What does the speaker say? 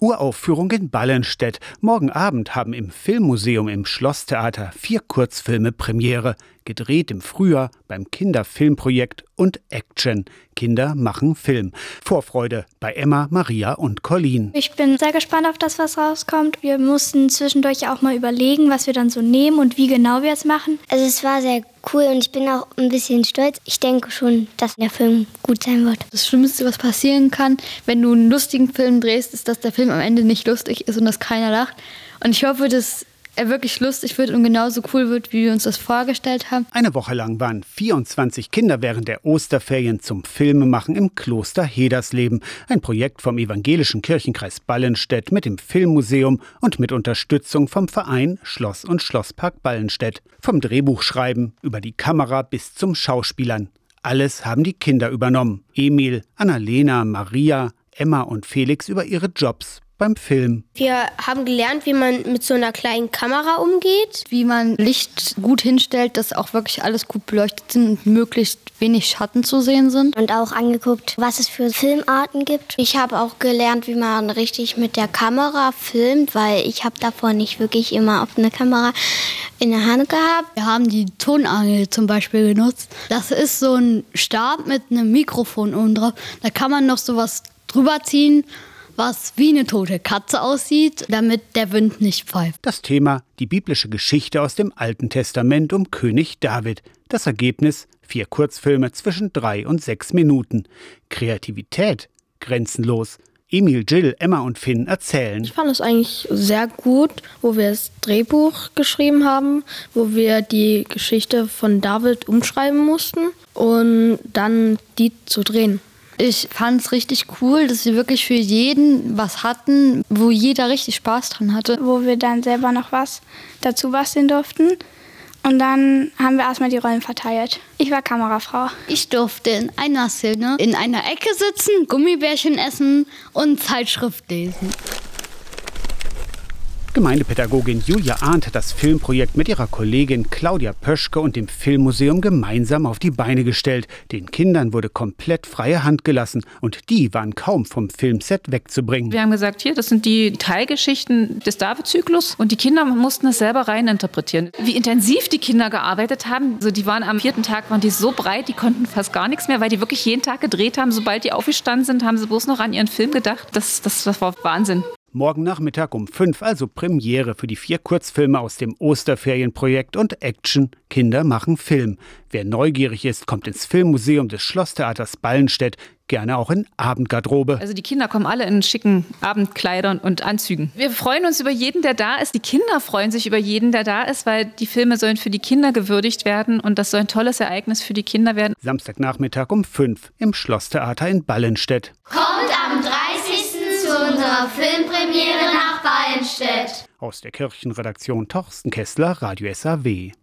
Uraufführung in Ballenstedt. Morgen Abend haben im Filmmuseum im Schlosstheater vier Kurzfilme Premiere. Gedreht im Frühjahr beim Kinderfilmprojekt und Action. Kinder machen Film. Vorfreude bei Emma, Maria und Colleen. Ich bin sehr gespannt auf das, was rauskommt. Wir mussten zwischendurch auch mal überlegen, was wir dann so nehmen und wie genau wir es machen. Also es war sehr cool und ich bin auch ein bisschen stolz. Ich denke schon, dass der Film gut sein wird. Das Schlimmste, was passieren kann, wenn du einen lustigen Film drehst, ist, dass der Film am Ende nicht lustig ist und dass keiner lacht. Und ich hoffe, dass er wirklich lustig wird und genauso cool wird, wie wir uns das vorgestellt haben. Eine Woche lang waren 24 Kinder während der Osterferien zum Filmemachen im Kloster Hedersleben. Ein Projekt vom evangelischen Kirchenkreis Ballenstedt mit dem Filmmuseum und mit Unterstützung vom Verein Schloss und Schlosspark Ballenstedt. Vom Drehbuchschreiben über die Kamera bis zum Schauspielern. Alles haben die Kinder übernommen. Emil, Annalena, Maria, Emma und Felix über ihre Jobs beim Film. Wir haben gelernt, wie man mit so einer kleinen Kamera umgeht. Wie man Licht gut hinstellt, dass auch wirklich alles gut beleuchtet sind und möglichst wenig Schatten zu sehen sind. Und auch angeguckt, was es für Filmarten gibt. Ich habe auch gelernt, wie man richtig mit der Kamera filmt, weil ich habe davor nicht wirklich immer auf eine Kamera in der Hand gehabt. Wir haben die Tonangel zum Beispiel genutzt. Das ist so ein Stab mit einem Mikrofon oben drauf. Da kann man noch sowas drüber ziehen was wie eine tote Katze aussieht, damit der Wind nicht pfeift. Das Thema die biblische Geschichte aus dem Alten Testament um König David. Das Ergebnis vier Kurzfilme zwischen drei und sechs Minuten. Kreativität grenzenlos. Emil, Jill, Emma und Finn erzählen. Ich fand es eigentlich sehr gut, wo wir das Drehbuch geschrieben haben, wo wir die Geschichte von David umschreiben mussten und dann die zu drehen. Ich fand es richtig cool, dass wir wirklich für jeden was hatten, wo jeder richtig Spaß dran hatte. Wo wir dann selber noch was dazu basteln durften. Und dann haben wir erstmal die Rollen verteilt. Ich war Kamerafrau. Ich durfte in einer Szene in einer Ecke sitzen, Gummibärchen essen und Zeitschrift lesen. Gemeindepädagogin Julia Arndt hat das Filmprojekt mit ihrer Kollegin Claudia Pöschke und dem Filmmuseum gemeinsam auf die Beine gestellt. Den Kindern wurde komplett freie Hand gelassen und die waren kaum vom Filmset wegzubringen. Wir haben gesagt, hier, das sind die Teilgeschichten des David-Zyklus und die Kinder mussten es selber reininterpretieren. Wie intensiv die Kinder gearbeitet haben, also die waren am vierten Tag waren die so breit, die konnten fast gar nichts mehr, weil die wirklich jeden Tag gedreht haben. Sobald die aufgestanden sind, haben sie bloß noch an ihren Film gedacht. Das, das, das war Wahnsinn. Morgen Nachmittag um fünf also Premiere für die vier Kurzfilme aus dem Osterferienprojekt und Action Kinder machen Film. Wer neugierig ist, kommt ins Filmmuseum des Schlosstheaters Ballenstedt, gerne auch in Abendgarderobe. Also die Kinder kommen alle in schicken Abendkleidern und Anzügen. Wir freuen uns über jeden, der da ist. Die Kinder freuen sich über jeden, der da ist, weil die Filme sollen für die Kinder gewürdigt werden und das soll ein tolles Ereignis für die Kinder werden. Samstagnachmittag um fünf im Schlosstheater in Ballenstedt. Kommt am 30 zu unserer Filmpremiere nach Ballenstedt. Aus der Kirchenredaktion Torsten Kessler, Radio SAW.